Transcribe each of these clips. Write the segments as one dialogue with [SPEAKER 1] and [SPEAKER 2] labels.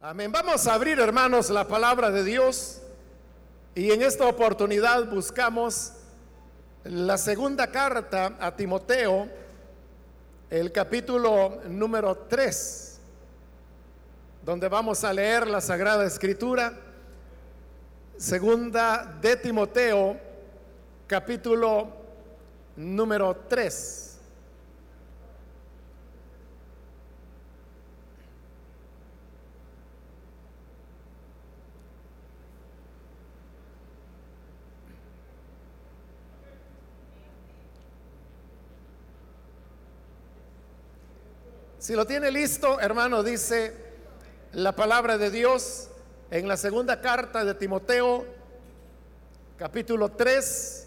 [SPEAKER 1] Amén. Vamos a abrir, hermanos, la palabra de Dios y en esta oportunidad buscamos la segunda carta a Timoteo, el capítulo número 3, donde vamos a leer la Sagrada Escritura. Segunda de Timoteo, capítulo número 3. Si lo tiene listo, hermano, dice la palabra de Dios en la segunda carta de Timoteo, capítulo 3,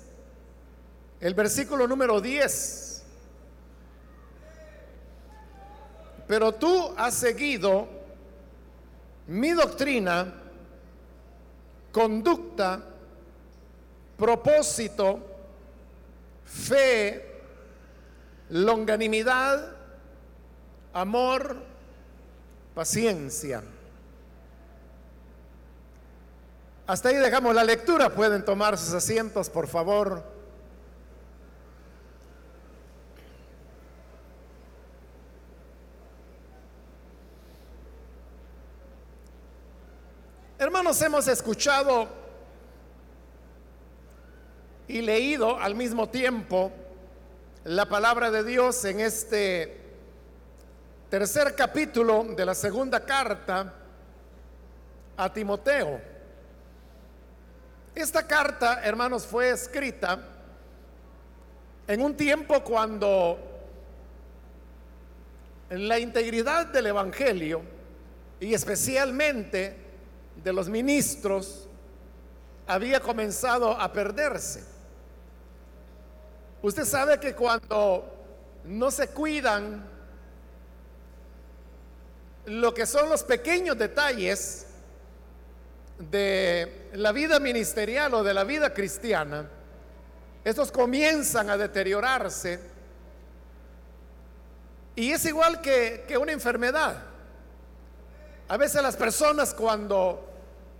[SPEAKER 1] el versículo número 10. Pero tú has seguido mi doctrina, conducta, propósito, fe, longanimidad, amor, paciencia. Hasta ahí dejamos la lectura. Pueden tomar sus asientos, por favor. Hermanos, hemos escuchado y leído al mismo tiempo la palabra de Dios en este tercer capítulo de la segunda carta a Timoteo. Esta carta, hermanos, fue escrita en un tiempo cuando la integridad del Evangelio y especialmente de los ministros había comenzado a perderse. Usted sabe que cuando no se cuidan lo que son los pequeños detalles de la vida ministerial o de la vida cristiana, estos comienzan a deteriorarse y es igual que, que una enfermedad. A veces las personas cuando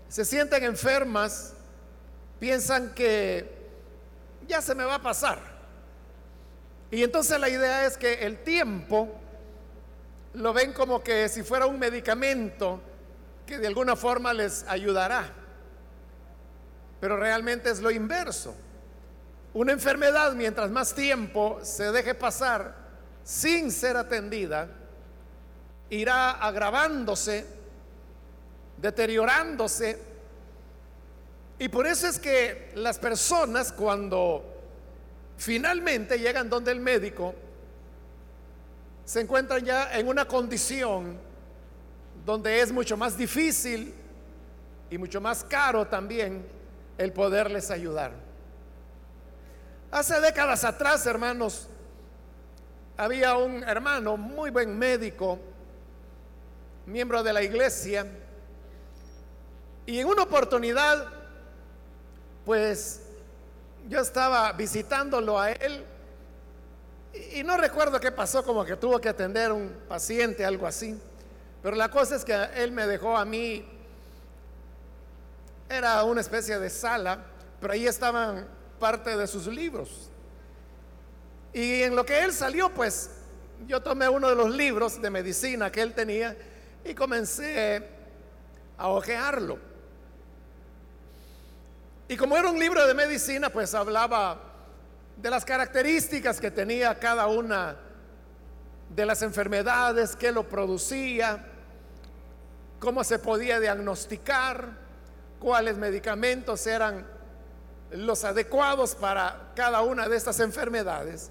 [SPEAKER 1] se sienten enfermas piensan que ya se me va a pasar. Y entonces la idea es que el tiempo lo ven como que si fuera un medicamento que de alguna forma les ayudará. Pero realmente es lo inverso. Una enfermedad, mientras más tiempo se deje pasar sin ser atendida, irá agravándose, deteriorándose. Y por eso es que las personas cuando finalmente llegan donde el médico, se encuentran ya en una condición donde es mucho más difícil y mucho más caro también el poderles ayudar. Hace décadas atrás, hermanos, había un hermano muy buen médico, miembro de la iglesia, y en una oportunidad, pues yo estaba visitándolo a él y, no recuerdo qué pasó, como que tuvo que atender un paciente, algo así. Pero la cosa es que él me dejó a mí, era una especie de sala, pero ahí estaban parte de sus libros. Y en lo que él salió, pues yo tomé uno de los libros de medicina que él tenía y comencé a ojearlo. Y como era un libro de medicina, pues hablaba de las características que tenía cada una de las enfermedades, que lo producía, cómo se podía diagnosticar, cuáles medicamentos eran los adecuados para cada una de estas enfermedades.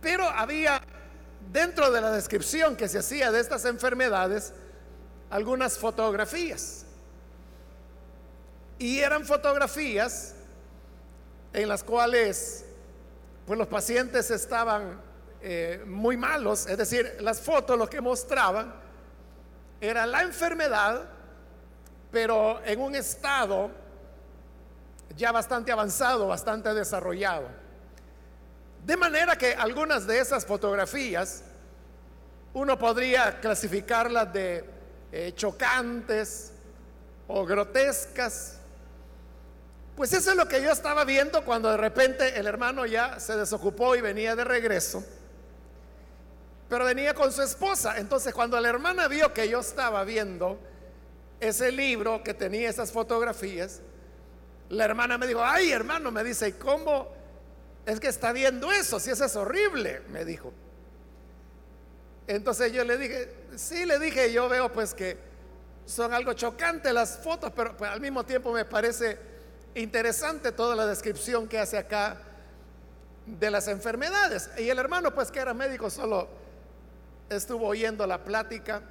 [SPEAKER 1] Pero había dentro de la descripción que se hacía de estas enfermedades algunas fotografías. Y eran fotografías en las cuales pues los pacientes estaban eh, muy malos, es decir, las fotos lo que mostraban era la enfermedad, pero en un estado ya bastante avanzado, bastante desarrollado. De manera que algunas de esas fotografías uno podría clasificarlas de eh, chocantes o grotescas. Pues eso es lo que yo estaba viendo cuando de repente el hermano ya se desocupó y venía de regreso. Pero venía con su esposa. Entonces cuando la hermana vio que yo estaba viendo ese libro que tenía esas fotografías, la hermana me dijo, ay hermano, me dice, ¿y cómo es que está viendo eso? Si eso es horrible, me dijo. Entonces yo le dije, sí, le dije, yo veo pues que son algo chocante las fotos, pero pues, al mismo tiempo me parece interesante toda la descripción que hace acá de las enfermedades. Y el hermano pues que era médico solo estuvo oyendo la plática.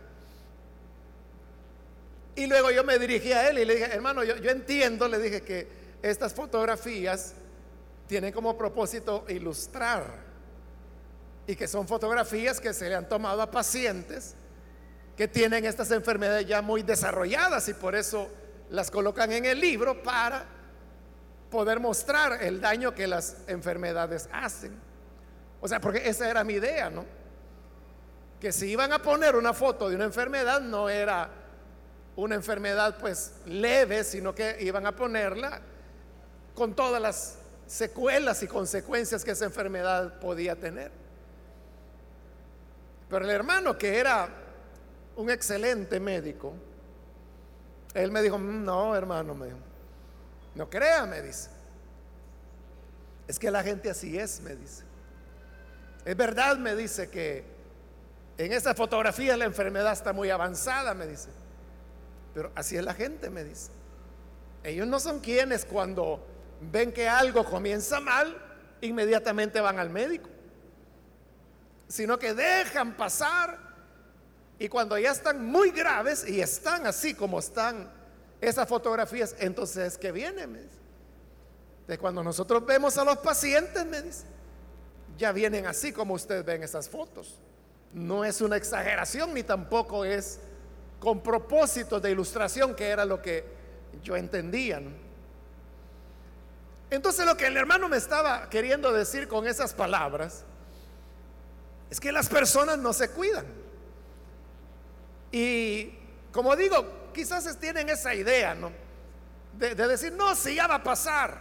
[SPEAKER 1] Y luego yo me dirigí a él y le dije, hermano, yo, entiendo, le dije que estas fotografías tienen como propósito ilustrar y que son fotografías que se le han tomado a pacientes que tienen estas enfermedades ya muy desarrolladas y por eso las colocan en el libro para poder mostrar el daño que las enfermedades hacen. O sea, porque esa era mi idea, ¿no? Que si iban a poner una foto de una enfermedad, no era una enfermedad pues leve, sino que iban a ponerla con todas las secuelas y consecuencias que esa enfermedad podía tener. Pero el hermano que era un excelente médico, él me dijo, mm, no, hermano, me no crea, me dice. Es que la gente así es, me dice. Es verdad, me dice que en esa fotografía la enfermedad está muy avanzada, me dice. Pero así es la gente, me dice. Ellos no son quienes cuando ven que algo comienza mal, inmediatamente van al médico, sino que dejan pasar y cuando ya están muy graves y están así como están esas fotografías, entonces es que viene. De cuando nosotros vemos a los pacientes, me dice, ya vienen así como ustedes ven esas fotos. No es una exageración ni tampoco es con propósito de ilustración, que era lo que yo entendía. Entonces lo que el hermano me estaba queriendo decir con esas palabras es que las personas no se cuidan. Y como digo, quizás tienen esa idea, ¿no? De, decir, no, si ya va a pasar,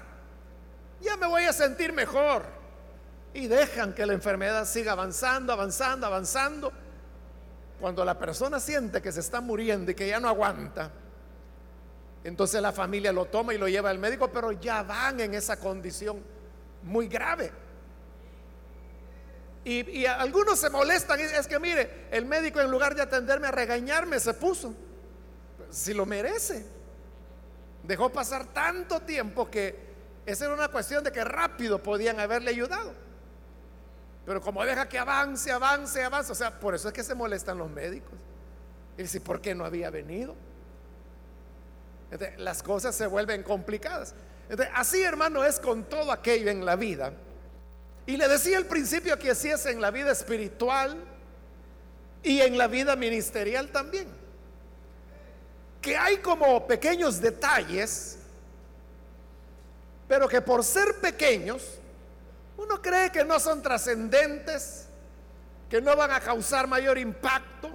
[SPEAKER 1] ya me voy a sentir mejor. Y dejan que la enfermedad siga avanzando, avanzando, avanzando. Cuando la persona siente que se está muriendo y que ya no aguanta, entonces la familia lo toma y lo lleva al médico, pero ya van en esa condición muy grave. Y, algunos se molestan, es que mire, el médico en lugar de atenderme a regañarme se puso. Si lo merece. Dejó pasar tanto tiempo que esa era una cuestión de que rápido podían haberle ayudado. Pero como deja que avance, avance, avance, o sea, por eso es que se molestan los médicos. Y si, ¿por qué no había venido? las cosas se vuelven complicadas. así, hermano, es con todo aquello en la vida. Y le decía al principio que así es en la vida espiritual y en la vida ministerial también. Que hay como pequeños detalles, pero que por ser pequeños, uno cree que no son trascendentes, que no van a causar mayor impacto.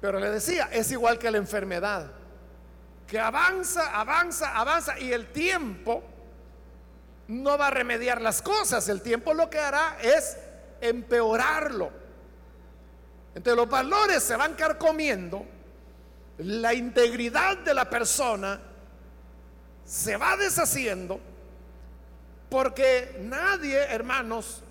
[SPEAKER 1] Pero le decía, es igual que la enfermedad, que avanza, avanza, avanza y el tiempo no va a remediar las cosas, el tiempo lo que hará es empeorarlo. Entonces los valores se van carcomiendo, la integridad de la persona se va deshaciendo, porque nadie, hermanos,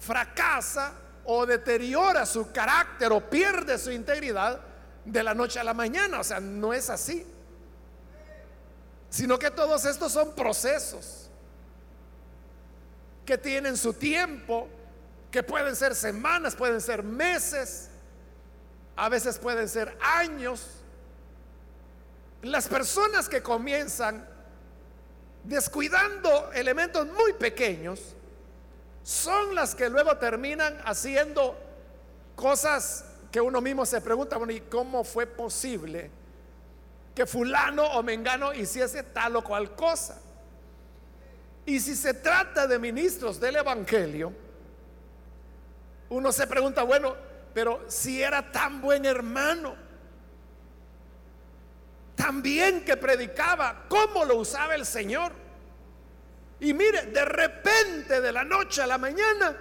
[SPEAKER 1] fracasa o deteriora su carácter o pierde su integridad de la noche a la mañana. O sea, no es así. Sino que todos estos son procesos que tienen su tiempo, que pueden ser semanas, pueden ser meses, a veces pueden ser años. Las personas que comienzan descuidando elementos muy pequeños, son las que luego terminan haciendo cosas que uno mismo se pregunta, bueno, ¿y cómo fue posible que fulano o mengano hiciese tal o cual cosa? Y si se trata de ministros del Evangelio, uno se pregunta, bueno, pero si era tan buen hermano, tan bien que predicaba, ¿cómo lo usaba el Señor? Y mire, de repente, de la noche a la mañana,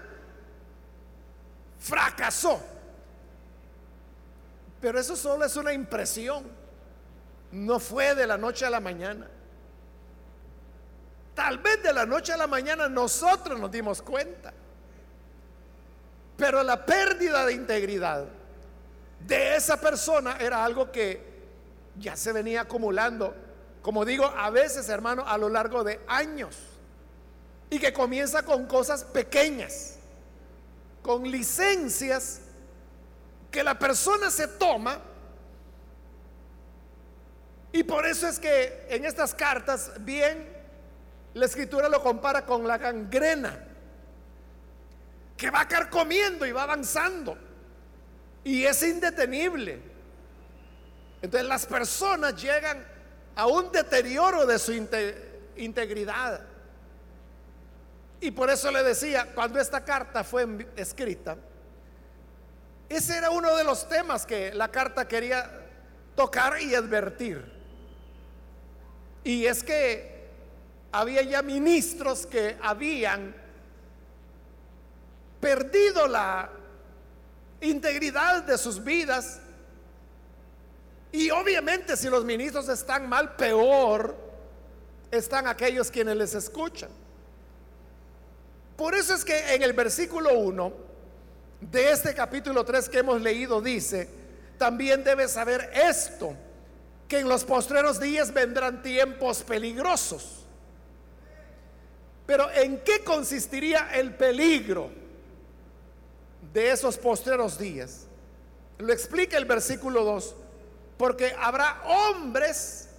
[SPEAKER 1] fracasó. Pero eso solo es una impresión. No fue de la noche a la mañana. Tal vez de la noche a la mañana nosotros nos dimos cuenta. Pero la pérdida de integridad de esa persona era algo que ya se venía acumulando, como digo, a veces, hermano, a lo largo de años. Y que comienza con cosas pequeñas, con licencias que la persona se toma. Y por eso es que en estas cartas, bien, la escritura lo compara con la gangrena que va carcomiendo y va avanzando. Y es indetenible. Entonces las personas llegan a un deterioro de su integridad. Y por eso le decía, cuando esta carta fue escrita, ese era uno de los temas que la carta quería tocar y advertir. Y es que había ya ministros que habían perdido la integridad de sus vidas. Y obviamente si los ministros están mal, peor están aquellos quienes les escuchan. Por eso es que en el versículo 1 de este capítulo 3 que hemos leído dice, también debes saber esto, que en los postreros días vendrán tiempos peligrosos. Pero ¿en qué consistiría el peligro? De esos postreros días. Lo explica el versículo 2, porque habrá hombres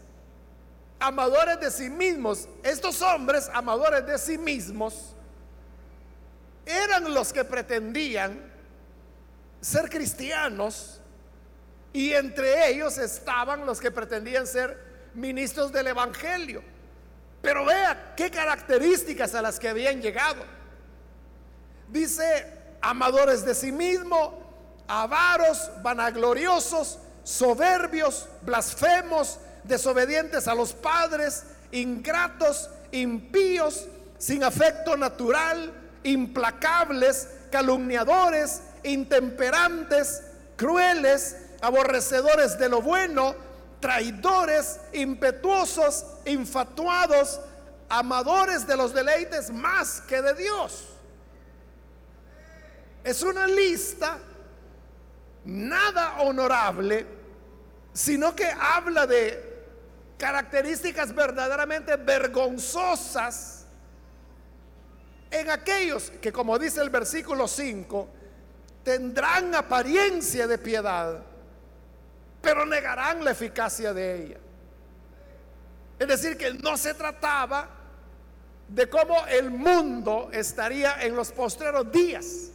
[SPEAKER 1] amadores de sí mismos. Estos hombres amadores de sí mismos eran los que pretendían ser cristianos y entre ellos estaban los que pretendían ser ministros del Evangelio. Pero vea qué características a las que habían llegado. Dice amadores de sí mismo, avaros, vanagloriosos, soberbios, blasfemos, desobedientes a los padres, ingratos, impíos, sin afecto natural, implacables, calumniadores, intemperantes, crueles, aborrecedores de lo bueno, traidores, impetuosos, infatuados, amadores de los deleites más que de Dios es una lista nada honorable, sino que habla de características verdaderamente vergonzosas en aquellos que, como dice el versículo 5, tendrán apariencia de piedad, pero negarán la eficacia de ella. Es decir, que no se trataba de cómo el mundo estaría en los postreros días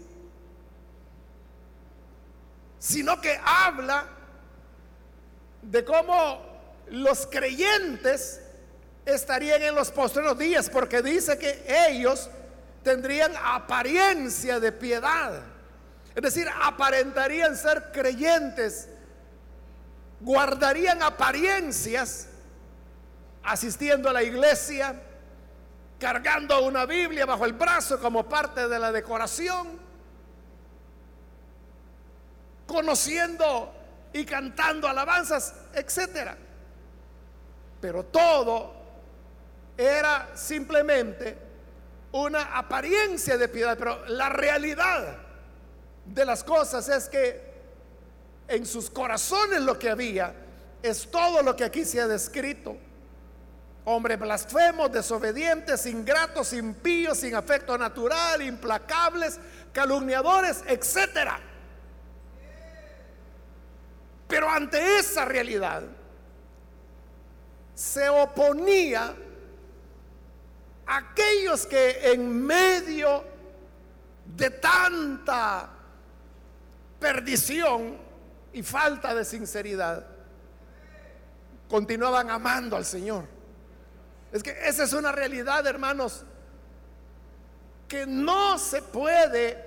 [SPEAKER 1] sino que habla de cómo los creyentes estarían en los postreros días, porque dice que ellos tendrían apariencia de piedad. Es decir, aparentarían ser creyentes, guardarían apariencias, asistiendo a la iglesia, cargando una Biblia bajo el brazo como parte de la decoración conociendo y cantando alabanzas, etcétera. Pero todo era simplemente una apariencia de piedad, pero la realidad de las cosas es que en sus corazones lo que había es todo lo que aquí se ha descrito. Hombres blasfemos, desobedientes, ingratos, impíos, sin afecto natural, implacables, calumniadores, etcétera. Pero ante esa realidad se oponía aquellos que en medio de tanta perdición y falta de sinceridad continuaban amando al Señor. Es que esa es una realidad, hermanos, que no se puede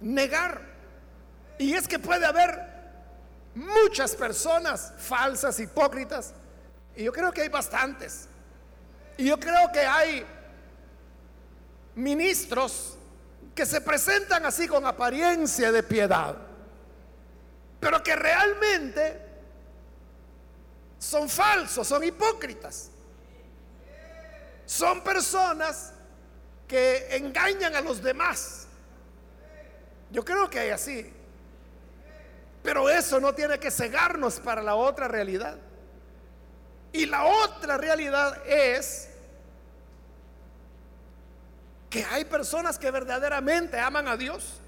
[SPEAKER 1] negar. Y es que puede haber muchas personas falsas, hipócritas, y yo creo que hay bastantes. Y yo creo que hay ministros que se presentan así con apariencia de piedad, pero que realmente son falsos, son hipócritas. Son personas que engañan a los demás. Yo creo que hay así. Pero eso no tiene que cegarnos para la otra realidad. Y la otra realidad es que hay personas que verdaderamente aman a Dios.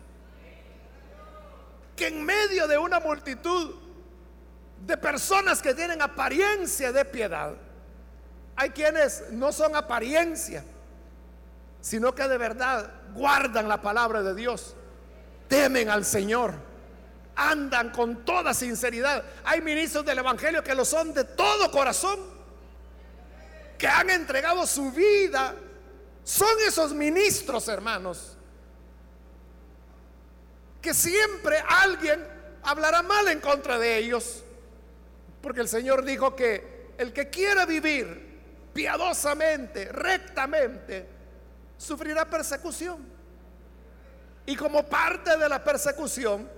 [SPEAKER 1] Que en medio de una multitud de personas que tienen apariencia de piedad, hay quienes no son apariencia, sino que de verdad guardan la palabra de Dios, temen al Señor, andan con toda sinceridad. Hay ministros del Evangelio que lo son de todo corazón, que han entregado su vida. Son esos ministros, hermanos, que siempre alguien hablará mal en contra de ellos, porque el Señor dijo que el que quiera vivir piadosamente, rectamente, sufrirá persecución. Y como parte de la persecución,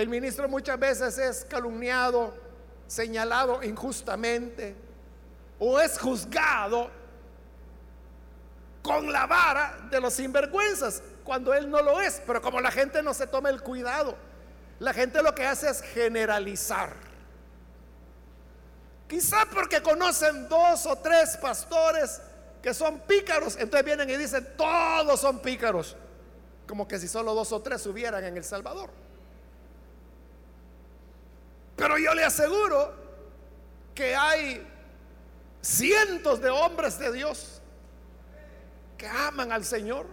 [SPEAKER 1] el ministro muchas veces es calumniado, señalado injustamente, o es juzgado con la vara de los sinvergüenzas, cuando él no lo es. Pero como la gente no se toma el cuidado, la gente lo que hace es generalizar. Quizá porque conocen dos o tres pastores que son pícaros, entonces vienen y dicen, todos son pícaros, como que si solo dos o tres hubieran en El Salvador. Pero yo le aseguro que hay cientos de hombres de Dios que aman al Señor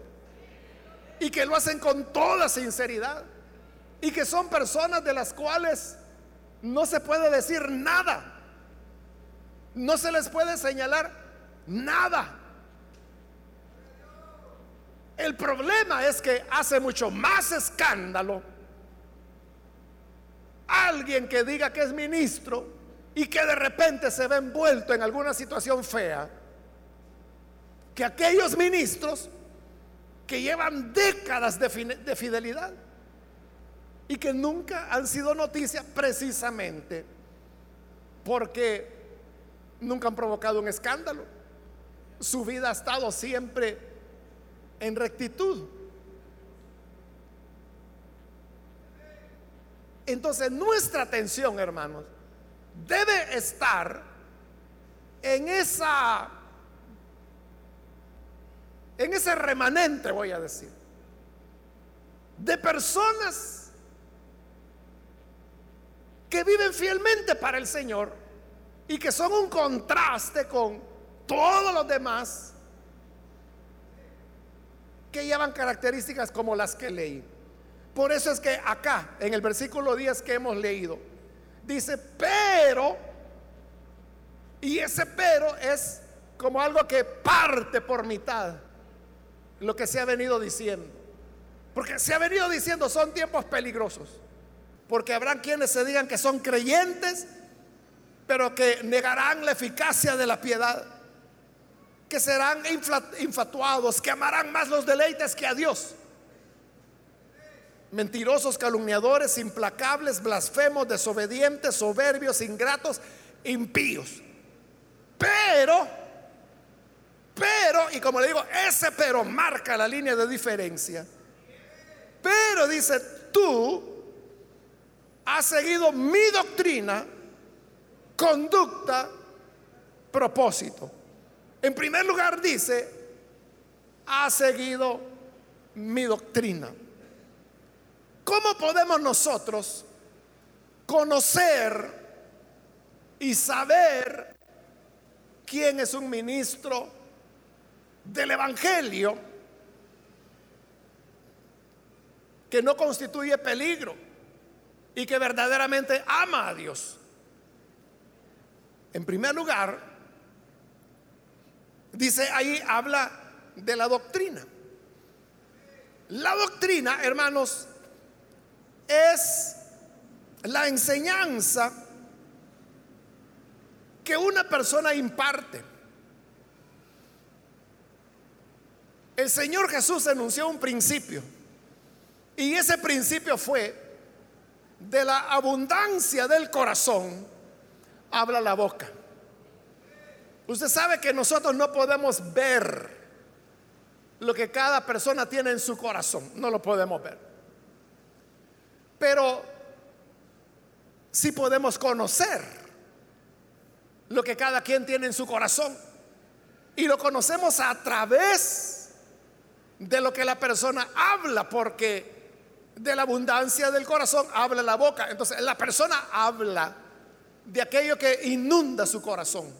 [SPEAKER 1] y que lo hacen con toda sinceridad y que son personas de las cuales no se puede decir nada no se les puede señalar nada. El problema es que hace mucho más escándalo alguien que diga que es ministro y que de repente se ve envuelto en alguna situación fea que aquellos ministros que llevan décadas de, de fidelidad y que nunca han sido noticia precisamente porque nunca han provocado un escándalo. Su vida ha estado siempre en rectitud. Entonces nuestra atención, hermanos, debe estar en esa en ese remanente, voy a decir, de personas que viven fielmente para el Señor y que son un contraste con todos los demás que llevan características como las que leí. Por eso es que acá, en el versículo 10 que hemos leído, dice, pero, y ese pero es como algo que parte por mitad lo que se ha venido diciendo. Porque se ha venido diciendo son tiempos peligrosos. Porque habrán quienes se digan que son creyentes pero que negarán la eficacia de la piedad, que serán infatuados, que amarán más los deleites que a Dios. Mentirosos, calumniadores, implacables, blasfemos, desobedientes, soberbios, ingratos, impíos. Pero, pero, y como le digo, ese pero marca la línea de diferencia. Pero dice, tú has seguido mi doctrina conducta, propósito. En primer lugar dice, ha seguido mi doctrina. ¿Cómo podemos nosotros conocer y saber quién es un ministro del Evangelio que no constituye peligro y que verdaderamente ama a Dios? En primer lugar, dice ahí, habla de la doctrina. La doctrina, hermanos, es la enseñanza que una persona imparte. El Señor Jesús enunció un principio y ese principio fue de la abundancia del corazón habla la boca. Usted sabe que nosotros no podemos ver lo que cada persona tiene en su corazón, no lo podemos ver. Pero sí podemos conocer lo que cada quien tiene en su corazón. Y lo conocemos a través de lo que la persona habla, porque de la abundancia del corazón habla la boca. Entonces la persona habla de aquello que inunda su corazón.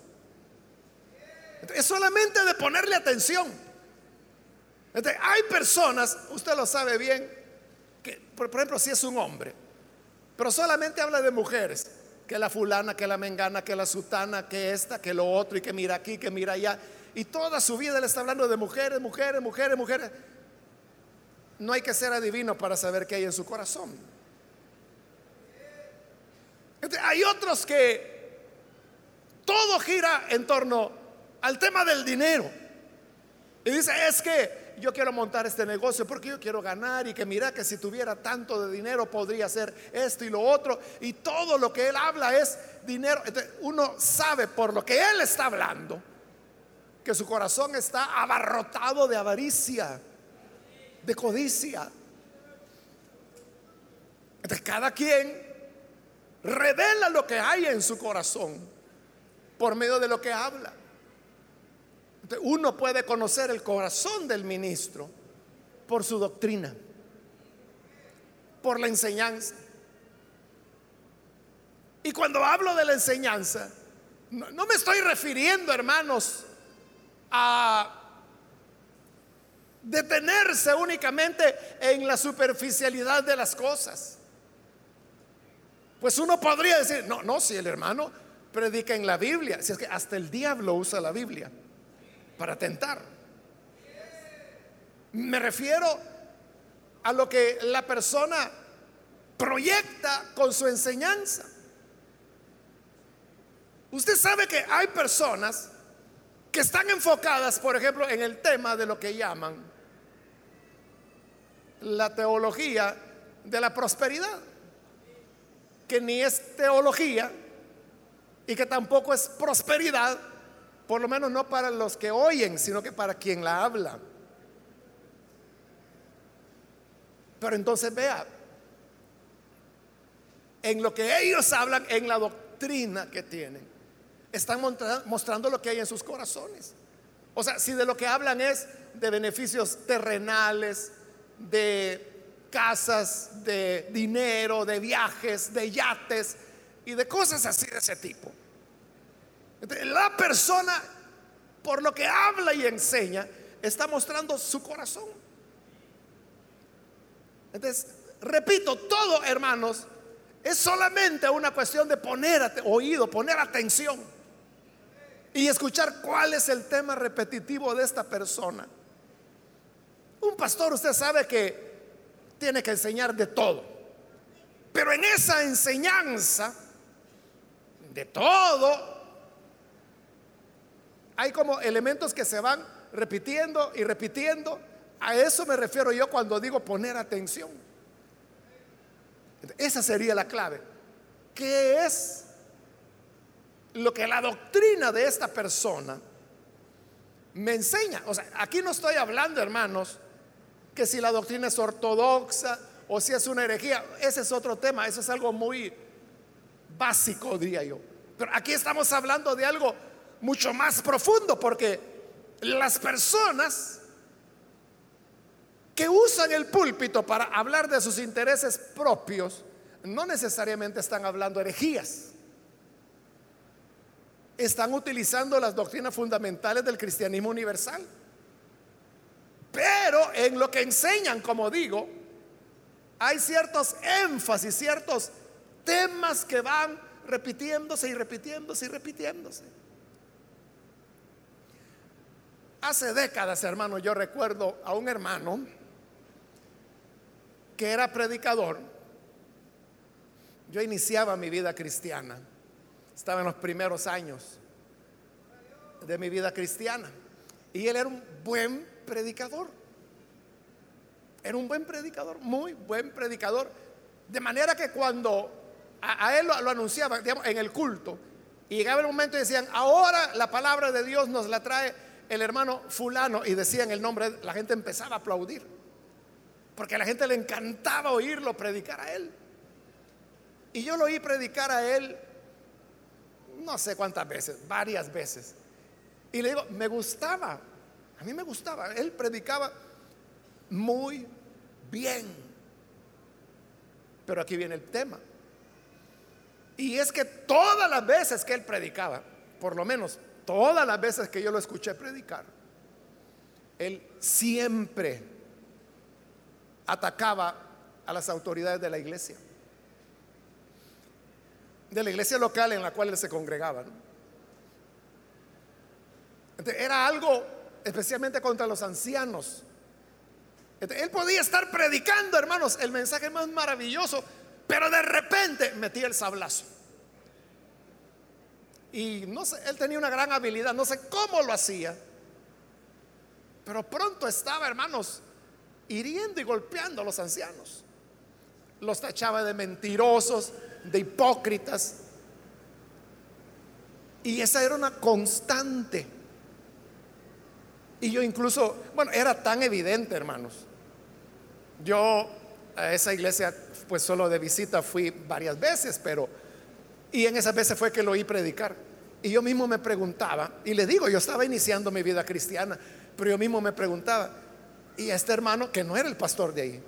[SPEAKER 1] Es solamente de ponerle atención. hay personas, usted lo sabe bien, por ejemplo si es un hombre, pero solamente habla de mujeres, que la fulana, que la mengana, que la sutana, que esta, que lo otro, y que mira aquí, que mira allá. Y toda su vida le está hablando de mujeres, mujeres, mujeres, mujeres. No hay que ser adivino para saber qué hay en su corazón. hay otros que todo gira en torno al tema del dinero. Y dice, es que yo quiero montar este negocio porque yo quiero ganar y que mira que si tuviera tanto de dinero podría hacer esto y lo otro. Y todo lo que él habla es dinero. uno sabe por lo que él está hablando que su corazón está abarrotado de avaricia de codicia. Entonces cada quien revela lo que hay en su corazón por medio de lo que habla. Uno puede conocer el corazón del ministro por su doctrina, por la enseñanza. Y cuando hablo de la enseñanza, no me estoy refiriendo, hermanos, a detenerse únicamente en la superficialidad de las cosas. Pues uno podría decir, no, no, si el hermano predica en la Biblia, si es que hasta el diablo usa la Biblia para tentar. Me refiero a lo que la persona proyecta con su enseñanza. Usted sabe que hay personas que están enfocadas, por ejemplo, en el tema de lo que llaman la teología de la prosperidad, que ni es teología y que tampoco es prosperidad, por lo menos no para los que oyen, sino que para quien la habla. Pero entonces vea, en lo que ellos hablan, en la doctrina que tienen, están mostrando lo que hay en sus corazones. O sea, si de lo que hablan es de beneficios terrenales, de casas, de dinero, de viajes, de yates y de cosas así de ese tipo. La persona, por lo que habla y enseña, está mostrando su corazón. Entonces, repito, todo, hermanos, es solamente una cuestión de poner oído, poner atención y escuchar cuál es el tema repetitivo de esta persona. Un pastor, usted sabe que tiene que enseñar de todo. Pero en esa enseñanza, de todo, hay como elementos que se van repitiendo y repitiendo. A eso me refiero yo cuando digo poner atención. Esa sería la clave. ¿Qué es lo que la doctrina de esta persona me enseña? O sea, aquí no estoy hablando, hermanos, que si la doctrina es ortodoxa o si es una herejía, ese es otro tema, eso es algo muy básico, diría yo. Pero aquí estamos hablando de algo mucho más profundo, porque las personas que usan el púlpito para hablar de sus intereses propios, no necesariamente están hablando herejías. Están utilizando las doctrinas fundamentales del cristianismo universal. Pero en lo que enseñan, como digo, hay ciertos énfasis, ciertos temas que van repitiéndose y repitiéndose y repitiéndose. Hace décadas, hermano, yo recuerdo a un hermano que era predicador, yo iniciaba mi vida cristiana. Estaba en los primeros años de mi vida cristiana. Y él era un buen predicador. Era un buen predicador, muy buen predicador. De manera que cuando a, él lo, anunciaba en el culto, y llegaba el momento y decían, ahora la palabra de Dios nos la trae el hermano fulano, y decían el nombre, la gente empezaba a aplaudir. Porque a la gente le encantaba oírlo predicar a él. Y yo lo oí predicar a él no sé cuántas veces, varias veces. Y le digo, me gustaba, a mí me gustaba. Él predicaba muy bien. Pero aquí viene el tema. Y es que todas las veces que él predicaba, por lo menos todas las veces que yo lo escuché predicar, él siempre atacaba a las autoridades de la iglesia de la iglesia local en la cual él se congregaba. era algo especialmente contra los ancianos. él podía estar predicando, hermanos, el mensaje más maravilloso, pero de repente metía el sablazo. Y no sé, él tenía una gran habilidad, no sé cómo lo hacía, pero pronto estaba, hermanos, hiriendo y golpeando a los ancianos. Los tachaba de mentirosos, de hipócritas. Y esa era una constante. Y yo incluso, bueno, era tan evidente, hermanos. Yo a esa iglesia, pues solo de visita fui varias veces, pero, y en esas veces fue que lo oí predicar. Y yo mismo me preguntaba, y le digo, yo estaba iniciando mi vida cristiana, pero yo mismo me preguntaba, y este hermano, que no era el pastor de ahí,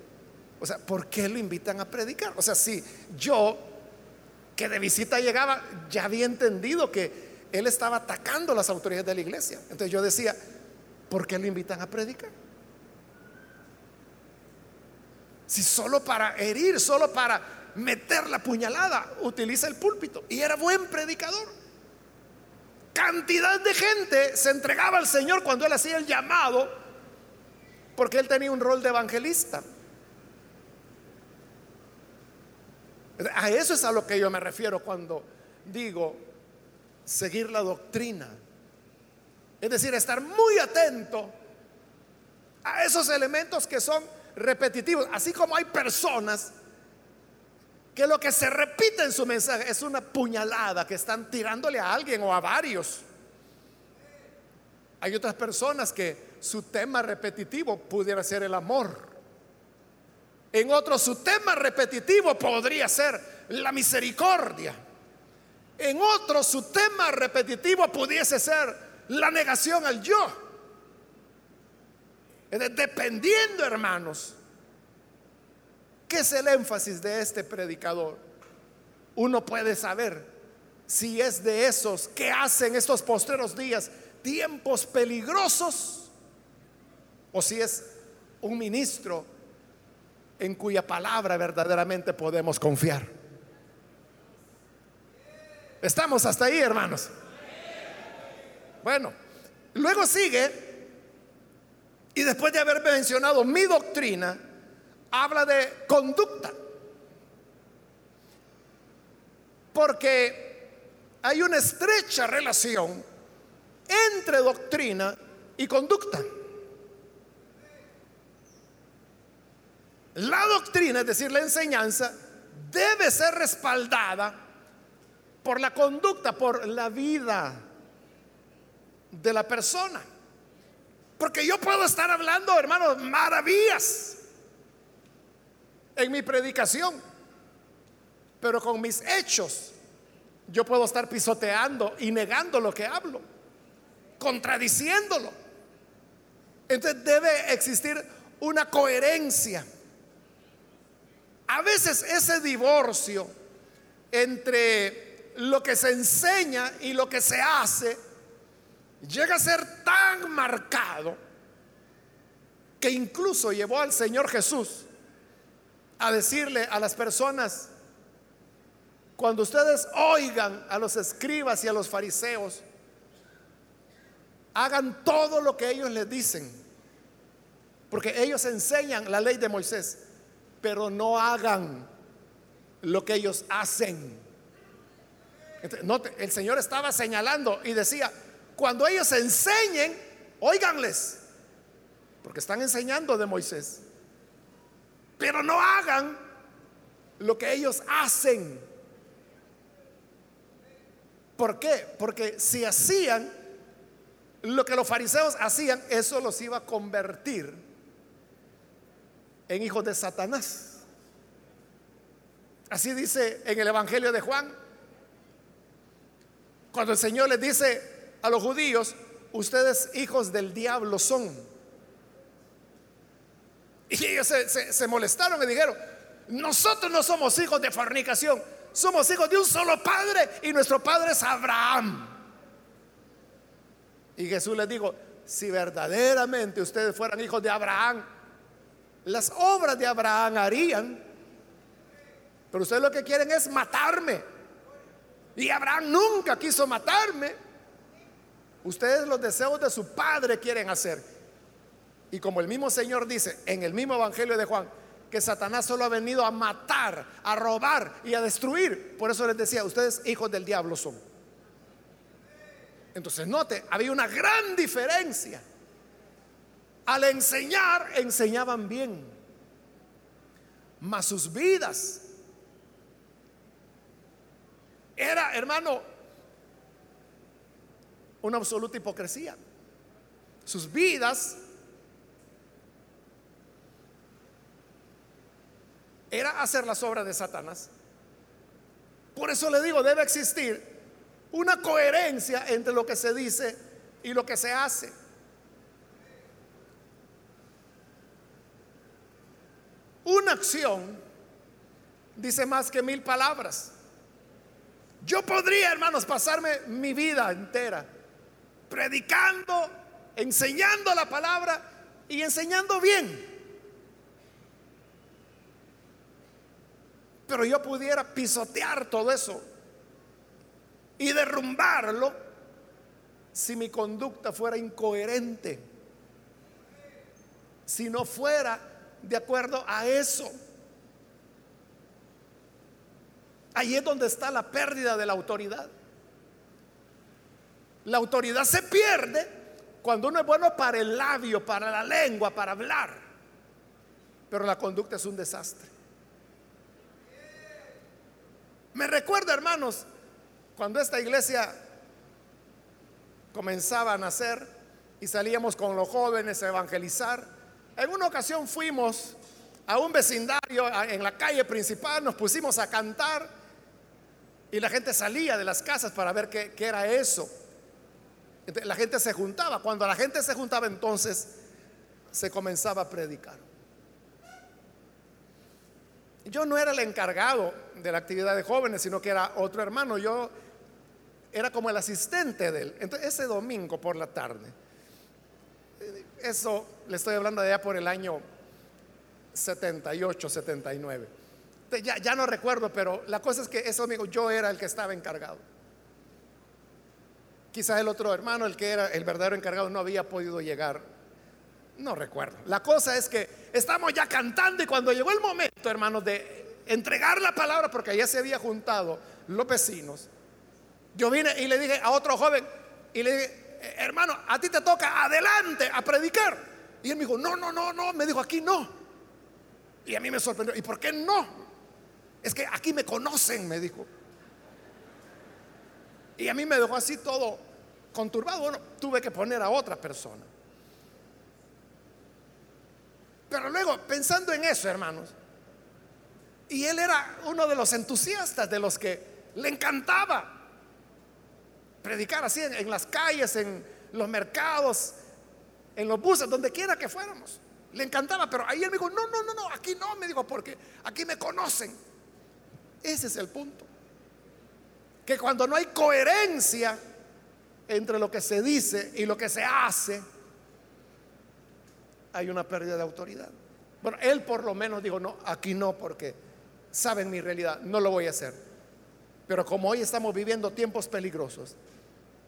[SPEAKER 1] o sea, ¿por qué lo invitan a predicar? O sea, si yo que de visita llegaba, ya había entendido que él estaba atacando las autoridades de la iglesia. Entonces yo decía, ¿por qué lo invitan a predicar? Si solo para herir, solo para meter la puñalada, utiliza el púlpito. Y era buen predicador. Cantidad de gente se entregaba al Señor cuando él hacía el llamado, porque él tenía un rol de evangelista. A eso es a lo que yo me refiero cuando digo seguir la doctrina. Es decir, estar muy atento a esos elementos que son repetitivos. Así como hay personas que lo que se repite en su mensaje es una puñalada que están tirándole a alguien o a varios. Hay otras personas que su tema repetitivo pudiera ser el amor. En otro su tema repetitivo podría ser la misericordia. En otro su tema repetitivo pudiese ser la negación al yo. Dependiendo, hermanos, ¿qué es el énfasis de este predicador? Uno puede saber si es de esos que hacen estos postreros días tiempos peligrosos o si es un ministro en cuya palabra verdaderamente podemos confiar. Estamos hasta ahí, hermanos. Bueno, luego sigue, y después de haber mencionado mi doctrina, habla de conducta. Porque hay una estrecha relación entre doctrina y conducta. La doctrina, es decir, la enseñanza, debe ser respaldada por la conducta, por la vida de la persona. Porque yo puedo estar hablando, hermanos, maravillas en mi predicación, pero con mis hechos yo puedo estar pisoteando y negando lo que hablo, contradiciéndolo. Entonces debe existir una coherencia a veces ese divorcio entre lo que se enseña y lo que se hace llega a ser tan marcado que incluso llevó al Señor Jesús a decirle a las personas, cuando ustedes oigan a los escribas y a los fariseos, hagan todo lo que ellos les dicen, porque ellos enseñan la ley de Moisés, pero no hagan lo que ellos hacen. el Señor estaba señalando y decía, cuando ellos enseñen, óiganles, porque están enseñando de Moisés, pero no hagan lo que ellos hacen. ¿Por qué? Porque si hacían lo que los fariseos hacían, eso los iba a convertir en hijos de Satanás. Así dice en el Evangelio de Juan. Cuando el Señor les dice a los judíos, ustedes hijos del diablo son. Y ellos se, molestaron y dijeron, nosotros no somos hijos de fornicación, somos hijos de un solo padre y nuestro padre es Abraham. Y Jesús les dijo, si verdaderamente ustedes fueran hijos de Abraham, las obras de Abraham harían pero ustedes lo que quieren es matarme. Y Abraham nunca quiso matarme. Ustedes los deseos de su padre quieren hacer. Y como el mismo Señor dice en el mismo Evangelio de Juan, que Satanás solo ha venido a matar, a robar y a destruir. Por eso les decía, ustedes hijos del diablo son. Entonces, note, había una gran diferencia. Al enseñar, enseñaban bien. Mas sus vidas era, hermano, una absoluta hipocresía. Sus vidas era hacer las obras de Satanás. Por eso le digo, debe existir una coherencia entre lo que se dice y lo que se hace. Una acción dice más que mil palabras. Yo podría, hermanos, pasarme mi vida entera predicando, enseñando la palabra y enseñando bien. Pero yo pudiera pisotear todo eso y derrumbarlo si mi conducta fuera incoherente, si no fuera de acuerdo a eso. Ahí es donde está la pérdida de la autoridad. La autoridad se pierde cuando uno es bueno para el labio, para la lengua, para hablar. Pero la conducta es un desastre. Me recuerda, hermanos, cuando esta iglesia comenzaba a nacer y salíamos con los jóvenes a evangelizar. En una ocasión fuimos a un vecindario en la calle principal, nos pusimos a cantar y la gente salía de las casas para ver qué, era eso. la gente se juntaba. Cuando la gente se juntaba entonces se comenzaba a predicar. Yo no era el encargado de la actividad de jóvenes, sino que era otro hermano. Yo era como el asistente de él. Entonces, ese domingo por la tarde, eso le estoy hablando de allá por el año 78, 79. Ya, no recuerdo, pero la cosa es que ese amigo yo era el que estaba encargado. Quizás el otro hermano, el que era el verdadero encargado, no había podido llegar. No recuerdo. La cosa es que estamos ya cantando y cuando llegó el momento, hermanos, de entregar la palabra, porque allá se había juntado los vecinos, yo vine y le dije a otro joven, y le dije, eh, hermano, a ti te toca adelante a predicar. Y él me dijo, no, no, no, no, me dijo, aquí no. Y a mí me sorprendió, ¿y por qué no? Es que aquí me conocen, me dijo. Y a mí me dejó así todo conturbado. Bueno, tuve que poner a otra persona. Pero luego, pensando en eso, hermanos, y él era uno de los entusiastas, de los que le encantaba predicar así en, las calles, en los mercados, en los buses, donde quiera que fuéramos. Le encantaba, pero ahí él me dijo, no, no, no, no, aquí no, me dijo, porque aquí me conocen. Ese es el punto. Que cuando no hay coherencia entre lo que se dice y lo que se hace, hay una pérdida de autoridad. Bueno, él por lo menos dijo, no, aquí no, porque saben mi realidad, no lo voy a hacer. Pero como hoy estamos viviendo tiempos peligrosos,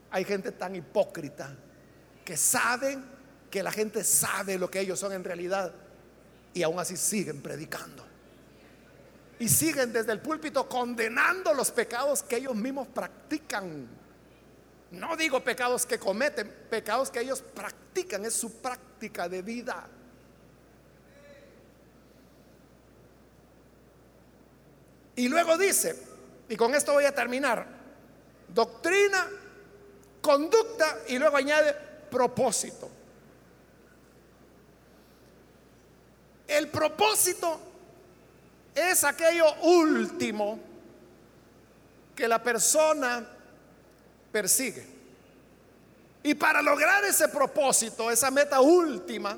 [SPEAKER 1] hay gente tan hipócrita que saben que la gente sabe lo que ellos son en realidad y aún así siguen predicando. y siguen desde el púlpito condenando los pecados que ellos mismos practican. No digo pecados que cometen, pecados que ellos practican, es su práctica de vida. Y luego dice, y con esto voy a terminar, doctrina, conducta y luego añade propósito. El propósito es aquello último que la persona persigue. Y para lograr ese propósito, esa meta última,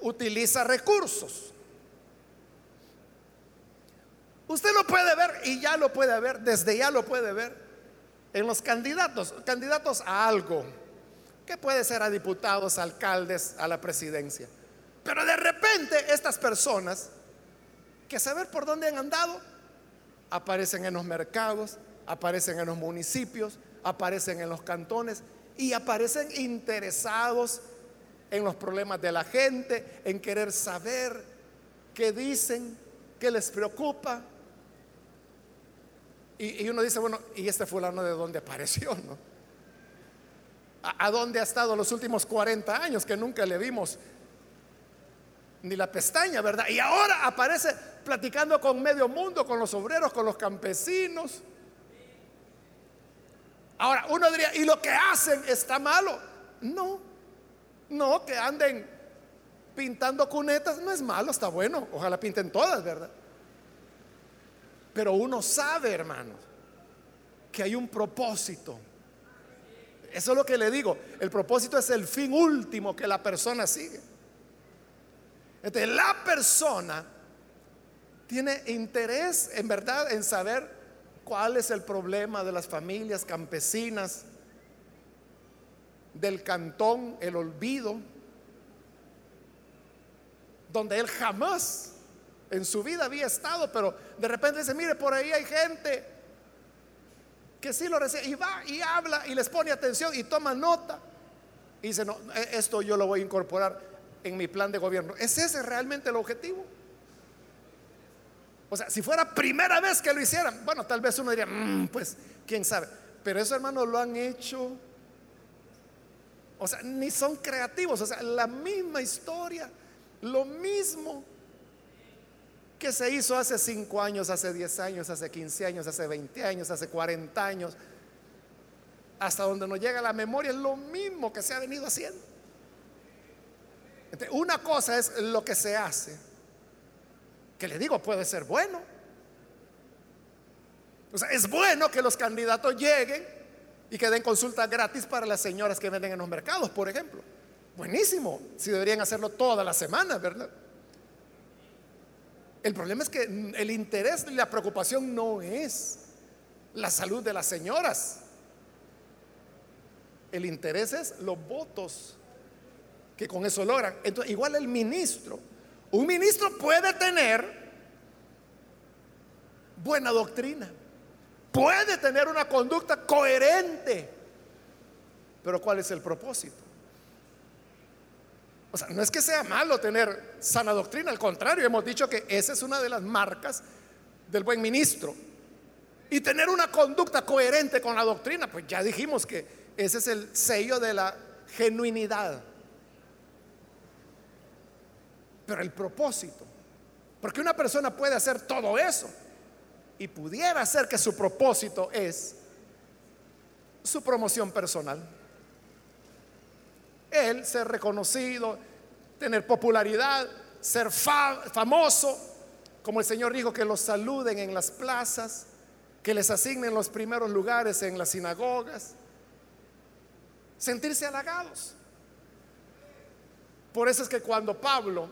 [SPEAKER 1] utiliza recursos. Usted lo puede ver y ya lo puede ver, desde ya lo puede ver en los candidatos, candidatos a algo, que puede ser a diputados, alcaldes, a la presidencia. Pero de repente estas personas, que saber por dónde han andado, aparecen en los mercados, aparecen en los municipios, aparecen en los cantones y aparecen interesados en los problemas de la gente, en querer saber qué dicen, qué les preocupa. Y, uno dice, bueno, ¿y este fulano de dónde apareció? No? ¿A, ¿A dónde ha estado los últimos 40 años que nunca le vimos ni la pestaña, ¿verdad? Y ahora aparece platicando con medio mundo, con los obreros, con los campesinos. Ahora, uno diría, ¿y lo que hacen está malo? No, no, que anden pintando cunetas no es malo, está bueno, ojalá pinten todas, ¿verdad? Pero uno sabe, hermanos, que hay un propósito. Eso es lo que le digo, el propósito es el fin último que la persona sigue. La persona tiene interés en verdad en saber cuál es el problema de las familias campesinas, del cantón, el olvido, donde él jamás en su vida había estado, pero de repente dice, mire, por ahí hay gente que sí lo recibe, y va y habla y les pone atención y toma nota. Y dice, no, e-, esto yo lo voy a incorporar en mi plan de gobierno. ¿Es ese realmente el objetivo? O sea, si fuera primera vez que lo hicieran, bueno, tal vez uno diría, mm, pues, quién sabe. Pero eso, hermanos, lo han hecho. O sea, ni son creativos. O sea, la misma historia, lo mismo que se hizo hace 5 años, hace 10 años, hace 15 años, hace 20 años, hace 40 años, hasta donde nos llega la memoria, es lo mismo que se ha venido haciendo. Una cosa es lo que se hace, que le digo puede ser bueno. O sea, es bueno que los candidatos lleguen y que den consultas gratis para las señoras que venden en los mercados, por ejemplo. Buenísimo, si deberían hacerlo toda la semana, ¿verdad? El problema es que el interés y la preocupación no es la salud de las señoras. El interés es los votos que con eso logran. Entonces, igual el ministro. Un ministro puede tener buena doctrina, puede tener una conducta coherente, pero ¿cuál es el propósito? O sea, no es que sea malo tener sana doctrina, al contrario, hemos dicho que esa es una de las marcas del buen ministro. Y tener una conducta coherente con la doctrina, pues ya dijimos que ese es el sello de la genuinidad pero el propósito. Porque una persona puede hacer todo eso y pudiera ser que su propósito es su promoción personal. Él ser reconocido, tener popularidad, ser famoso, como el Señor dijo, que los saluden en las plazas, que les asignen los primeros lugares en las sinagogas, sentirse halagados. Por eso es que cuando Pablo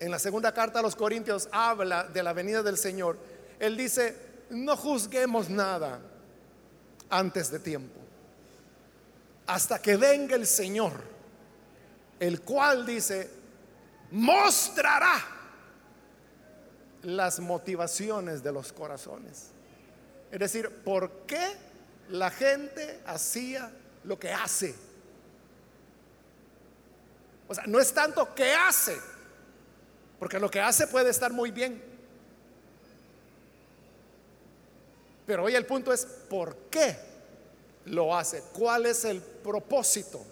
[SPEAKER 1] en la segunda carta a los Corintios habla de la venida del Señor, Él dice, no juzguemos nada antes de tiempo, hasta que venga el Señor, el cual dice, mostrará las motivaciones de los corazones. Es decir, ¿por qué la gente hacía lo que hace? O sea, no es tanto qué hace, porque lo que hace puede estar muy bien. Pero hoy el punto es, ¿por qué lo hace, cuál es el propósito,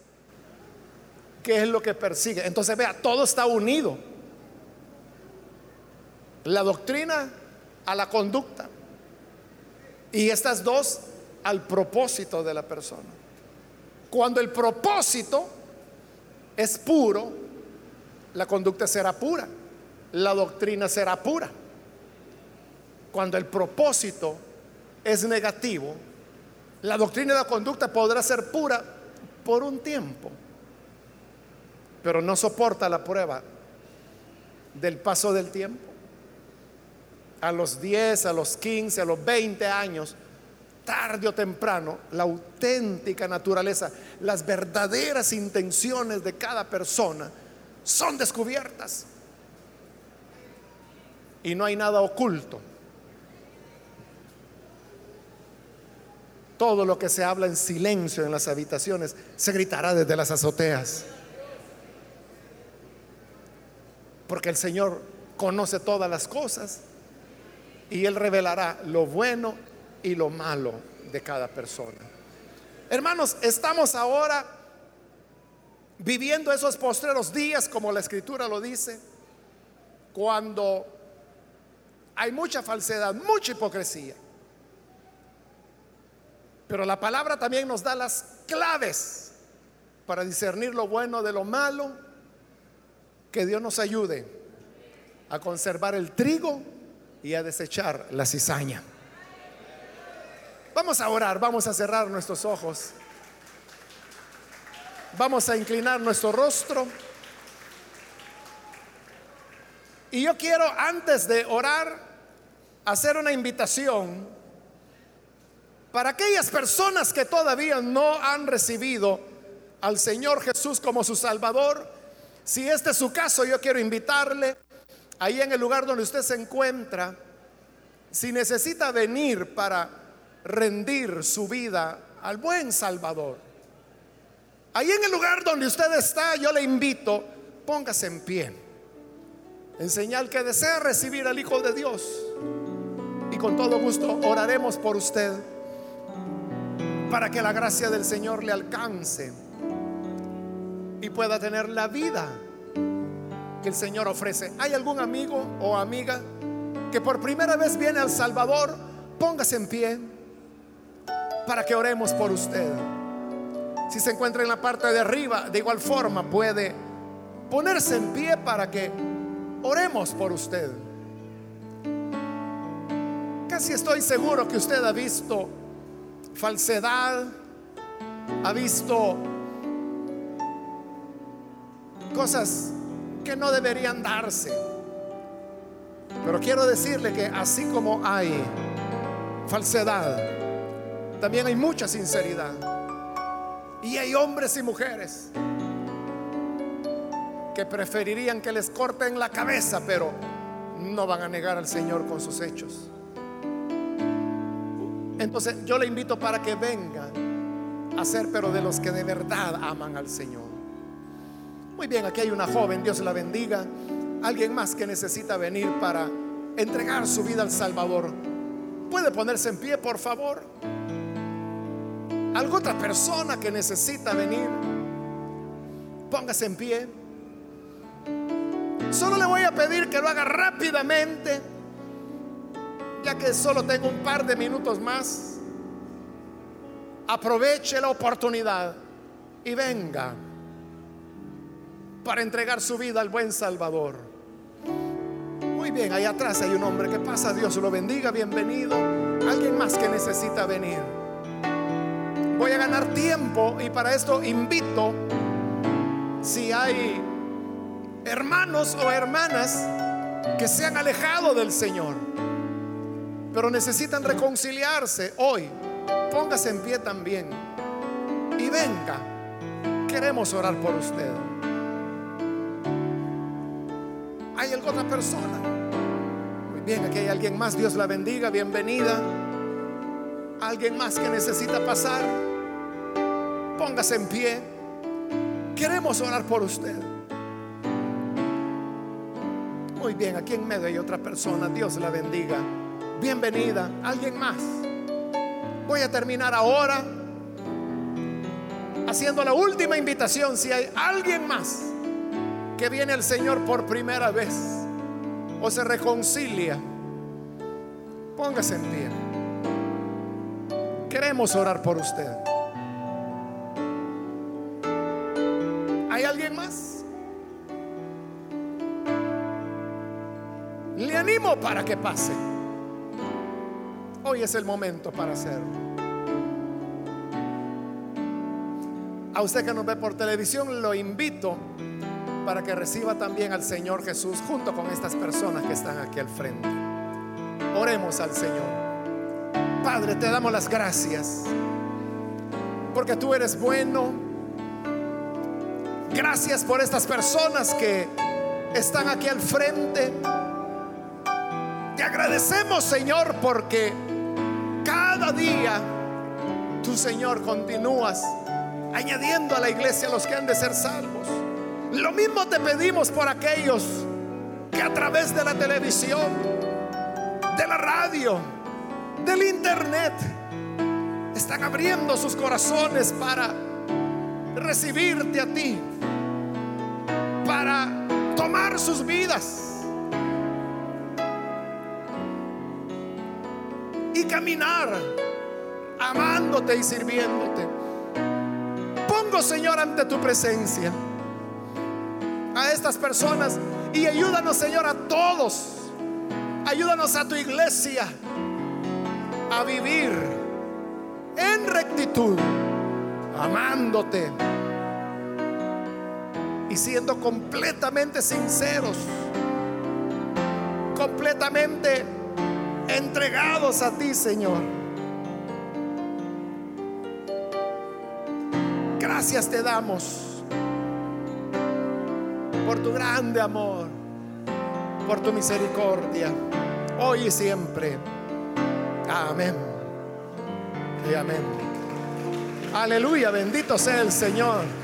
[SPEAKER 1] qué es lo que persigue. Entonces vea, todo está unido. La doctrina a la conducta y estas dos al propósito de la persona. Cuando el propósito es puro, la conducta será pura, la doctrina será pura. Cuando el propósito es negativo, la doctrina y la conducta podrá ser pura por un tiempo, pero no soporta la prueba del paso del tiempo. A los 10, a los 15, a los 20 años, tarde o temprano, la auténtica naturaleza, las verdaderas intenciones de cada persona son descubiertas. Y no hay nada oculto. Todo lo que se habla en silencio en las habitaciones se gritará desde las azoteas. Porque el Señor conoce todas las cosas y Él revelará lo bueno y lo malo de cada persona. Hermanos, estamos ahora viviendo esos postreros días, como la escritura lo dice, cuando hay mucha falsedad, mucha hipocresía. Pero la palabra también nos da las claves para discernir lo bueno de lo malo. Que Dios nos ayude a conservar el trigo y a desechar la cizaña. Vamos a orar, vamos a cerrar nuestros ojos. Vamos a inclinar nuestro rostro. Y yo quiero, antes de orar, hacer una invitación para aquellas personas que todavía no han recibido al Señor Jesús como su Salvador, si este es su caso, yo quiero invitarle ahí en el lugar donde usted se encuentra, si necesita venir para rendir su vida al buen Salvador. Ahí en el lugar donde usted está, yo le invito, póngase en pie, en señal que desea recibir al Hijo de Dios. Y con todo gusto oraremos por usted para que la gracia del Señor le alcance y pueda tener la vida que el Señor ofrece. ¿Hay algún amigo o amiga que por primera vez viene al Salvador? Póngase en pie para que oremos por usted. Si se encuentra en la parte de arriba, de igual forma puede ponerse en pie para que oremos por usted. Casi estoy seguro que usted ha visto falsedad, ha visto cosas que no deberían darse. Pero quiero decirle que así como hay falsedad, también hay mucha sinceridad. Y hay hombres y mujeres que preferirían que les corten la cabeza, pero no van a negar al Señor con sus hechos. Entonces yo le invito para que venga a ser, pero de los que de verdad aman al Señor. Muy bien, aquí hay una joven, Dios la bendiga. Alguien más que necesita venir para entregar su vida al Salvador. ¿Puede ponerse en pie, por favor? ¿Alguna otra persona que necesita venir? Póngase en pie. Solo le voy a pedir que lo haga rápidamente ya que solo tengo un par de minutos más, aproveche la oportunidad y venga para entregar su vida al buen Salvador. Muy bien, ahí atrás hay un hombre que pasa, Dios lo bendiga, bienvenido. Alguien más que necesita venir. Voy a ganar tiempo y para esto invito, si hay hermanos o hermanas que se han alejado del Señor pero necesitan reconciliarse hoy, póngase en pie también y venga. Queremos orar por usted. ¿Hay alguna persona? Muy bien, aquí hay alguien más. Dios la bendiga, bienvenida. Alguien más que necesita pasar. Póngase en pie. Queremos orar por usted. Muy bien, aquí en medio hay otra persona. Dios la bendiga bienvenida. ¿Alguien más? Voy a terminar ahora haciendo la última invitación. Si hay alguien más que viene al Señor por primera vez o se reconcilia, póngase en pie. Queremos orar por usted. ¿Hay alguien más? Le animo para que pase. Hoy es el momento para hacerlo. A usted que nos ve por televisión, lo invito para que reciba también al Señor Jesús junto con estas personas que están aquí al frente. Oremos al Señor. Padre, te damos las gracias porque tú eres bueno. Gracias por estas personas que están aquí al frente. Te agradecemos, Señor, porque cada día tu Señor continúas añadiendo a la iglesia los que han de ser salvos. Lo mismo te pedimos por aquellos que a través de la televisión, de la radio, del internet, están abriendo sus corazones para recibirte a ti, para tomar sus vidas caminar amándote y sirviéndote. Pongo, Señor, ante tu presencia a estas personas y ayúdanos, Señor, a todos. Ayúdanos a tu iglesia a vivir en rectitud, amándote y siendo completamente sinceros, completamente entregados a ti, Señor. Gracias te damos por tu grande amor, por tu misericordia, hoy y siempre. Amén. Y amén. Aleluya, bendito sea el Señor.